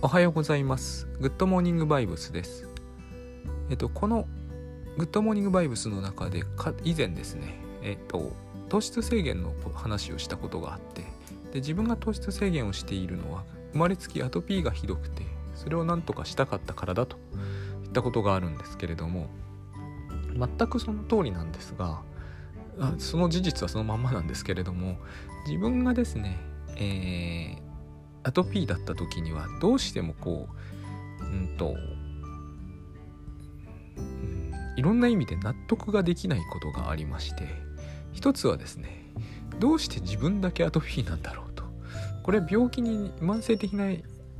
おはようございます。グッドモーニングバイブスです。えっとこのグッドモーニングバイブスの中でか以前ですね。えっと糖質制限の話をしたことがあってで自分が糖質制限をしているのは生まれつきアトピーがひどくてそれを何とかしたかったからだと言ったことがあるんですけれども全くその通りなんですがその事実はそのまんまなんですけれども自分がですね、えー、アトピーだった時にはどうしてもこううんと、うん、いろんな意味で納得ができないことがありまして一つはですねどうして自分だけアトピーなんだろうと。これ病気に慢性的な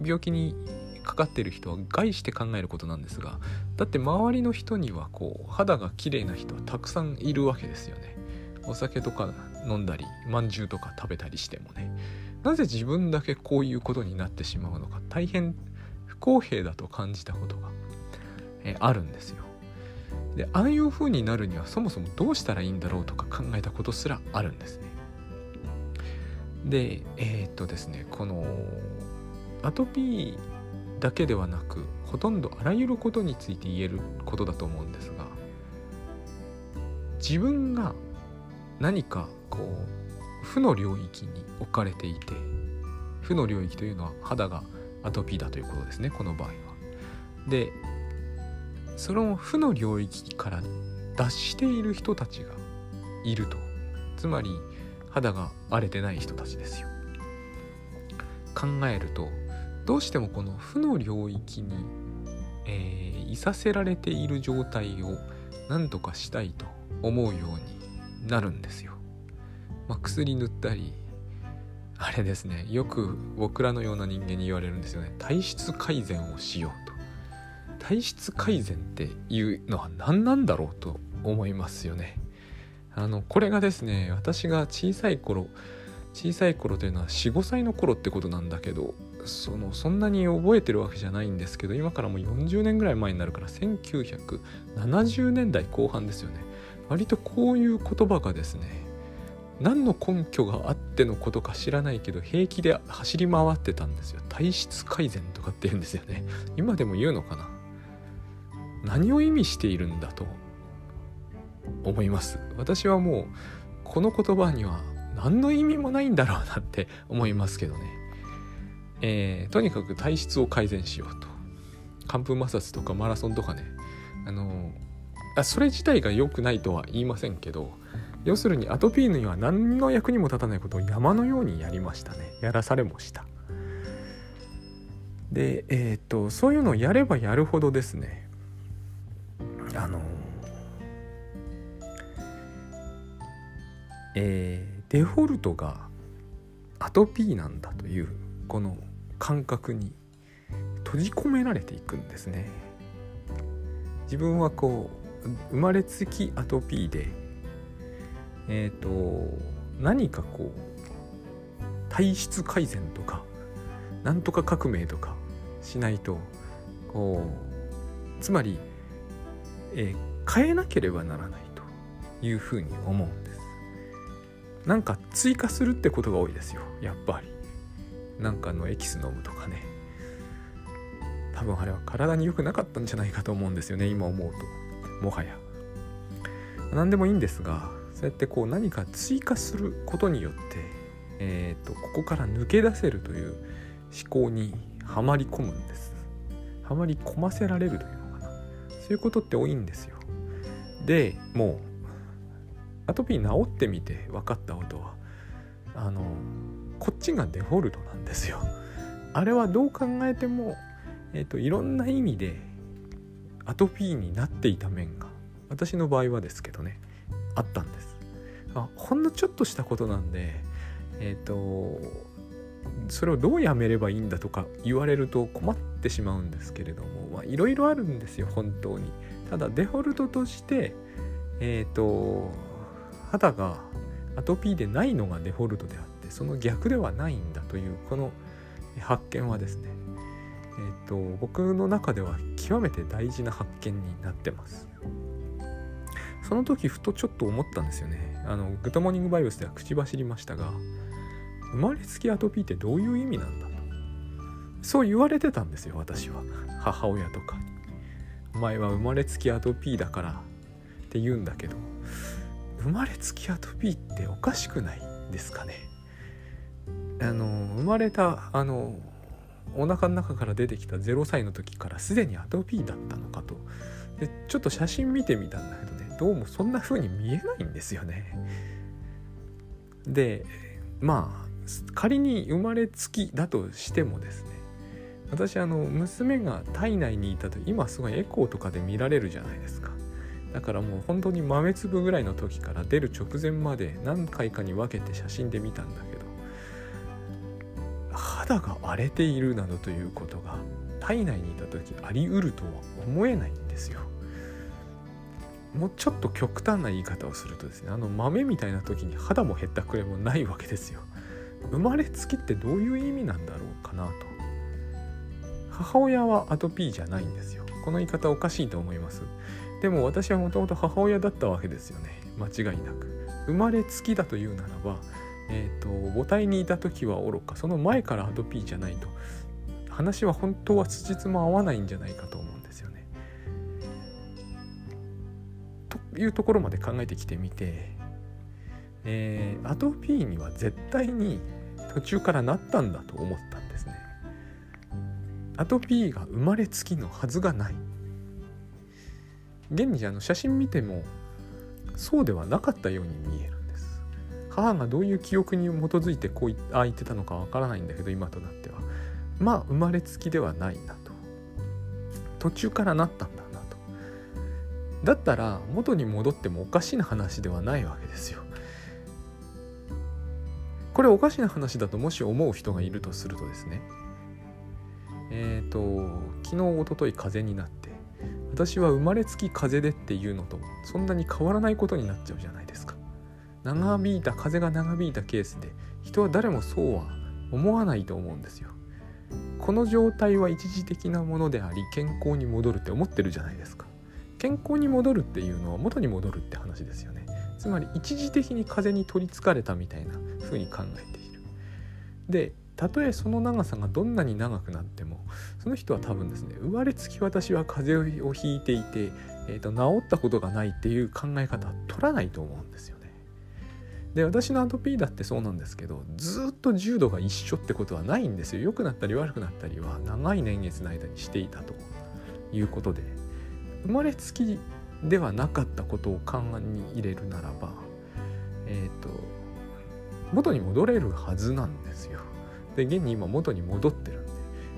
病気にかかってる人は害して考えることなんですがだって周りの人にはこう肌が綺麗な人はたくさんいるわけですよね。お酒とか飲んだりまんじゅうとか食べたりしてもね。なぜ自分だけこういうことになってしまうのか大変不公平だと感じたことが、えあるんですよ。でああいう風になるにはそもそもどうしたらいいんだろうとか考えたことすらあるんですね。でえー、っとですねこのアトピーだけではなくほとんどあらゆることについて言えることだと思うんですが自分が何かこう負の領域に置かれていて負の領域というのは肌がアトピーだということですねこの場合は。でその負の領域から脱している人たちがいるとつまり肌が荒れてない人たちですよ。考えるとどうしてもこの負の領域に、えー、いさせられている状態を何とかしたいと思うようになるんですよ。まあ、薬塗ったりあれですねよく僕らのような人間に言われるんですよね。体質改善をしようと。体質改善っていうのは何なんだろうと思いますよね。あのこれがですね私が小さい頃小さい頃というのは45歳の頃ってことなんだけどそのそんなに覚えてるわけじゃないんですけど今からもう40年ぐらい前になるから1970年代後半ですよね。割とこういう言葉がですね何の根拠があってのことか知らないけど平気で走り回ってたんですよ。体質改善とかって言うんですよね。今でも言うのかな？何を意味しているんだと思います？私はもうこの言葉には何の意味もないんだろうなって思いますけどね。えー、とにかく体質を改善しようと。寒風摩擦とかマラソンとかね。あのあそれ自体が良くないとは言いませんけど要するにアトピーには何の役にも立たないことを山のようにやりましたね。やらされもした。でえっ、とそういうのをやればやるほどですね。あのえー、デフォルトがアトピーなんだというこの感覚に閉じ込められていくんですね。自分はこう生まれつきアトピーでえっ、ー、と何かこう体質改善とかなんとか革命とかしないとこうつまり、えー、変えなければならないというふうに思うんです。なんか追加するってことが多いですよやっぱり。なんかのエキス飲むとかね。多分あれは体に良くなかったんじゃないかと思うんですよね今思うと。もはや。何でもいいんですがそうやってこう何か追加することによって、えーと、ここから抜け出せるという思考にはまり込むんです。はまり込ませられるというのかな。そういうことって多いんですよ。でもうアトピー治ってみて分かったことはあのこっちがデフォルトなんですよ。あれはどう考えても、えーと、いろんな意味でアトピーになっていた面が私の場合はですけどね。あったんです。あほんのちょっとしたことなんでえっ、ー、とそれをどうやめればいいんだとか言われると困ってしまうんですけれどもいろいろあるんですよ本当に。ただデフォルトとしてえっ、ー、と肌がアトピーでないのがデフォルトであってその逆ではないんだというこの発見はですねえっ、ー、と僕の中では極めて大事な発見になってます。その時ふとちょっと思ったんですよね。あのグッドモーニングバイブスでは口走りましたが生まれつきアトピーってどういう意味なんだと。そう言われてたんですよ私は。母親とか。に「お前は生まれつきアトピーだから」って言うんだけど生まれつきアトピーっておかしくないですかね。あの生まれたあのお腹の中から出てきた0歳の時からすでにアトピーだったのかと。でちょっと写真見てみたんだけどどうもそんな風に見えないんですよね。でまあ仮に生まれつきだとしてもですね私あの娘が体内にいたと今すごいエコーとかで見られるじゃないですか。だからもう本当に豆粒ぐらいの時から出る直前まで何回かに分けて写真で見たんだけど肌が荒れているなどということが体内にいた時あり得るとは思えないんですよ。もうちょっと極端な言い方をするとですねあの豆みたいな時に肌もへったくれもないわけですよ。生まれつきってどういう意味なんだろうかなと。母親はアトピーじゃないんですよ。この言い方おかしいと思います。でも私はもともと母親だったわけですよね。間違いなく。生まれつきだというならばえっ、ー、と母体にいた時はおろか。その前からアトピーじゃないと。話は本当は辻褄も合わないんじゃないかと思う。というところまで考えてきてみて、えー、アトピーには絶対に途中からなったんだと思ったんですね。アトピーが生まれつきのはずがない。現にあの写真見てもそうではなかったように見えるんです母がどういう記憶に基づいてこうああ言ってたのかわからないんだけど今となってはまあ生まれつきではないなと途中からなっただったら元に戻ってもおかしな話ではないわけですよ。これおかしな話だともし思う人がいるとするとですね。えっ、ー、と昨日おととい風邪になって私は生まれつき風邪でっていうのとそんなに変わらないことになっちゃうじゃないですか。長引いた風が長引いたケースで人は誰もそうは思わないと思うんですよ。この状態は一時的なものであり健康に戻るって思ってるじゃないですか。健康に戻るっていうのは元に戻るって話ですよね。つまり一時的に風に取りつかれたみたいな風に考えている。でたとえその長さがどんなに長くなってもその人は多分ですね生まれつき私は風邪をひいていて、えーと、治ったことがないっていう考え方は取らないと思うんですよね。で私のアトピーだってそうなんですけどずっと重度が一緒ってことはないんですよ。良くなったり悪くなったりは長い年月の間にしていたということで。生まれつきではなかったことを勘案に入れるならばえっ、ー、と元に戻れるはずなんですよ。で現に今元に戻ってるんで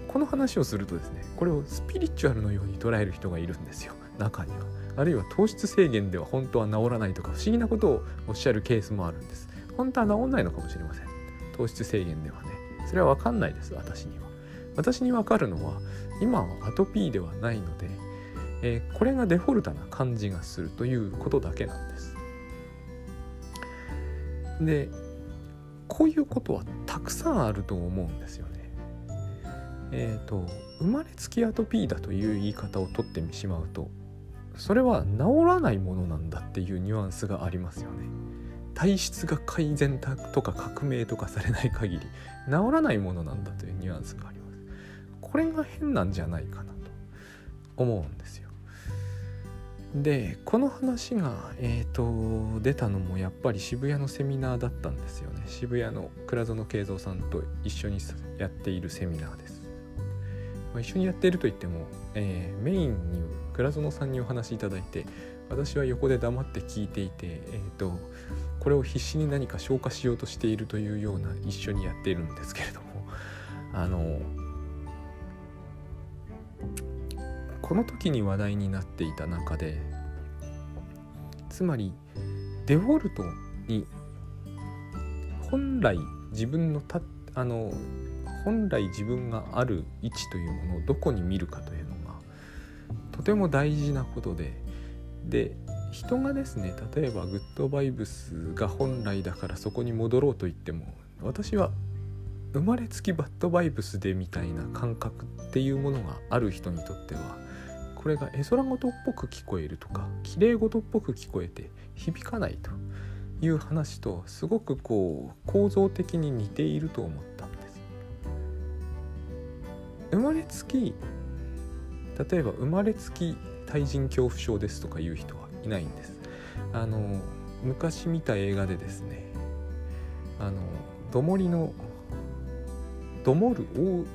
この話をするとですねこれをスピリチュアルのように捉える人がいるんですよ。中には。あるいは糖質制限では本当は治らないとか不思議なことをおっしゃるケースもあるんです。本当は治んないのかもしれません。糖質制限ではね。それは分かんないです私には。私に分かるのは今はアトピーではないので、えー、これがデフォルトな感じがするということだけなんですでこういうことはたくさんあると思うんですよね。えっ、ー、と生まれつきアトピーだという言い方をとってしまうとそれは治らないものなんだっていうニュアンスがありますよね。体質が改善とか革命とかされない限り治らないものなんだというニュアンスがあります。これが変なんじゃないかなと思うんですよ。でこの話が、えーと、出たのもやっぱり渋谷のセミナーだったんですよね。渋谷の倉園慶三さんと一緒にやっているセミナーです、まあ、一緒にやっているといっても、えー、メインに倉園さんにお話しいただいて私は横で黙って聞いていて、えーと、これを必死に何か消化しようとしているというような一緒にやっているんですけれどもあのこの時に話題になっていた中でつまりデフォルトに本来自分のたあの本来自分がある位置というものをどこに見るかというのがとても大事なことでで人がですね例えばグッドバイブスが本来だからそこに戻ろうと言っても私は生まれつきバッドバイブスでみたいな感覚っていうものがある人にとってはこれが絵空事っぽく聞こえるとか綺麗事っぽく聞こえて響かないという話とすごくこう構造的に似ていると思ったんです。生まれつき例えば生まれつき対人恐怖症ですとかいう人はいないんです。あの昔見た映画でですねあのどもりのどもる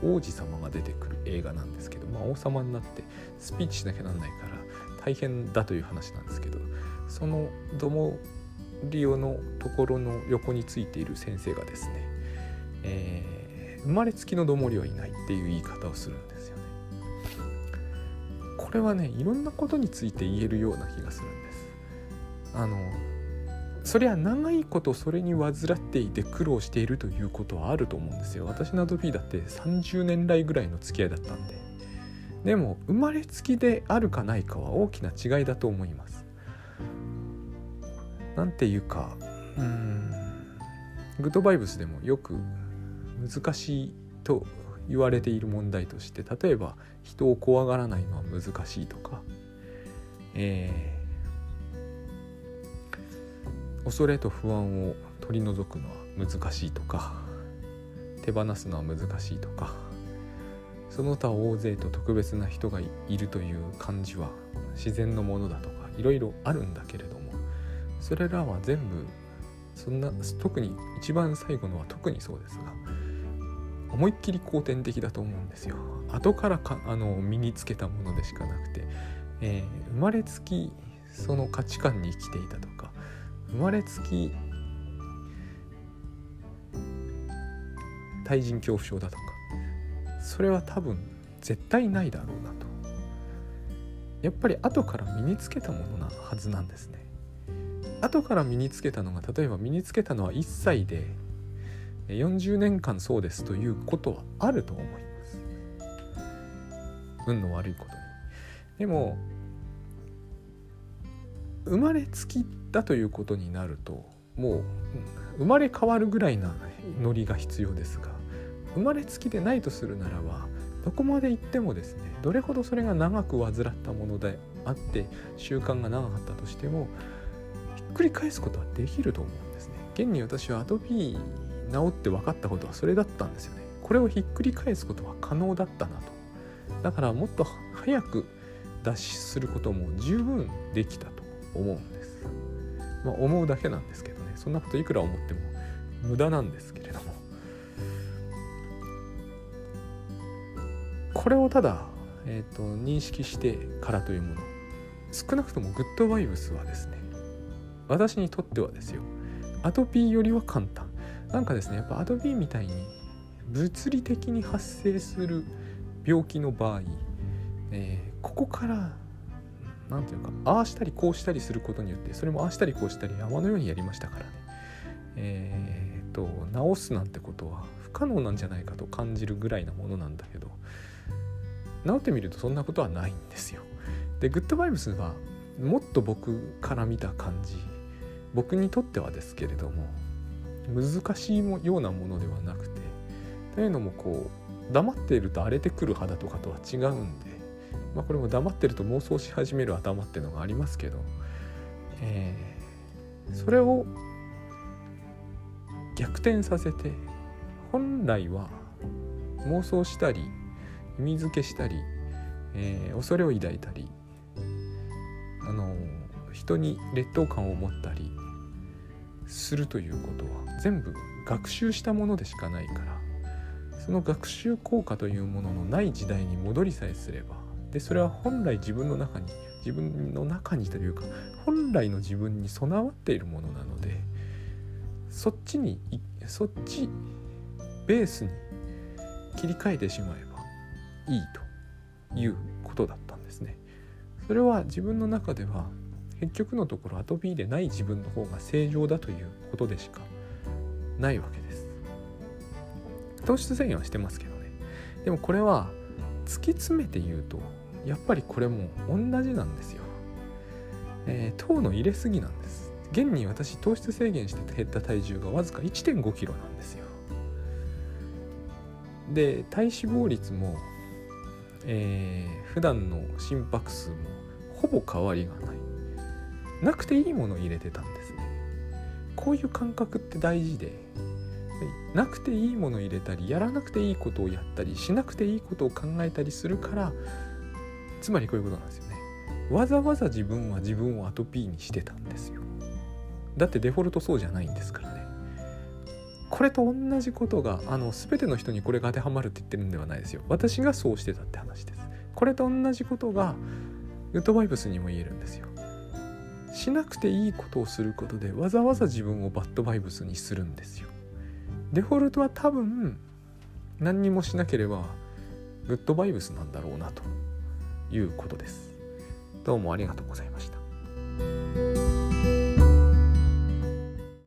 王子様が出てくる映画なんですけど、まあ、王様になってスピーチしなきゃなんないから大変だという話なんですけどそのどもりおのところの横についている先生がですね、えー、生まれつきのどもりはいないっていう言い方をするんですよね。これはねいろんなことについて言えるような気がするんです。あのそりゃ長いことそれに患っていて苦労しているということはあると思うんですよ。私のアドピーだって30年来ぐらいの付き合いだったんで。でも生まれつきであるかないかは大きな違いだと思います。なんていうかうんグッドバイブスでもよく難しいと言われている問題として例えば人を怖がらないのは難しいとか、え恐れと不安を取り除くのは難しいとか手放すのは難しいとかその他大勢と特別な人がいるという感じは自然のものだとかいろいろあるんだけれどもそれらは全部そんな特に一番最後のは特にそうですが思いっきり後天的だと思うんですよ。後からかあの身につけたものでしかなくて、えー、生まれつきその価値観に生きていたとか生まれつき対人恐怖症だとかそれは多分絶対ないだろうなと。やっぱり後から身につけたものなはずなんですね。後から身につけたのが例えば身につけたのは1歳で40年間そうですということはあると思います。運の悪いことに。でも生まれつきってだということになるともう生まれ変わるぐらいなノリが必要ですが生まれつきでないとするならばどこまで行ってもですねどれほどそれが長く患ったものであって習慣が長かったとしてもひっくり返すことはできると思うんですね。現に私はアトピー治って分かったことはそれだったんですよね。これをひっくり返すことは可能だったなと。だからもっと早く脱出することも十分できたと思うんです。まあ、思うだけなんですけどね。そんなこといくら思っても無駄なんですけれども。これをただ、えーと、認識してからというもの。少なくともグッドバイブスはですね私にとってはですよ。アトピーよりは簡単。なんかですねやっぱアトピーみたいに物理的に発生する病気の場合、えー、ここから何て言うかああしたりこうしたりすることによってそれもああしたりこうしたり山のようにやりましたからねえー、っと直すなんてことは不可能なんじゃないかと感じるぐらいなものなんだけど治ってみるとそんなことはないんですよ。でグッドバイブスはもっと僕から見た感じ僕にとってはですけれども難しいようなものではなくてというのもこう黙っていると荒れてくる肌とかとは違うんでまあ、これも黙ってると妄想し始める頭っていうのがありますけど、えー、それを逆転させて本来は妄想したり意味付けしたり、えー、恐れを抱いたりあの人に劣等感を持ったりするということは全部学習したものでしかないからその学習効果というもののない時代に戻りさえすればでそれは本来自分の中に自分の中にというか本来の自分に備わっているものなのでそっちにそっちベースに切り替えてしまえばいいということだったんですね。それは自分の中では結局のところアトピーでない自分の方が正常だということでしかないわけです。糖質制限はしてますけどね。でもこれは突き詰めて言うとやっぱりこれも同じなんですよ。えー、糖の入れすぎなんです。現に私糖質制限して減った体重がわずか1 5キロなんですよ。で体脂肪率も、えー、普段の心拍数もほぼ変わりがない。なくていいものを入れてたんですね。こういう感覚って大事でなくていいもの入れたりやらなくていいことをやったりしなくていいことを考えたりするからつまりこういうことなんですよね。わざわざ自分は自分をアトピーにしてたんですよ。だってデフォルトそうじゃないんですからね。これと同じことがあの全ての人にこれが当てはまるって言ってるんではないですよ。私がそうしてたって話です。これと同じことがグッドバイブスにも言えるんですよ。しなくていいことをすることでわざわざ自分をバッドバイブスにするんですよ。デフォルトは多分何にもしなければグッドバイブスなんだろうなと。いうことです。どうもありがとうございました。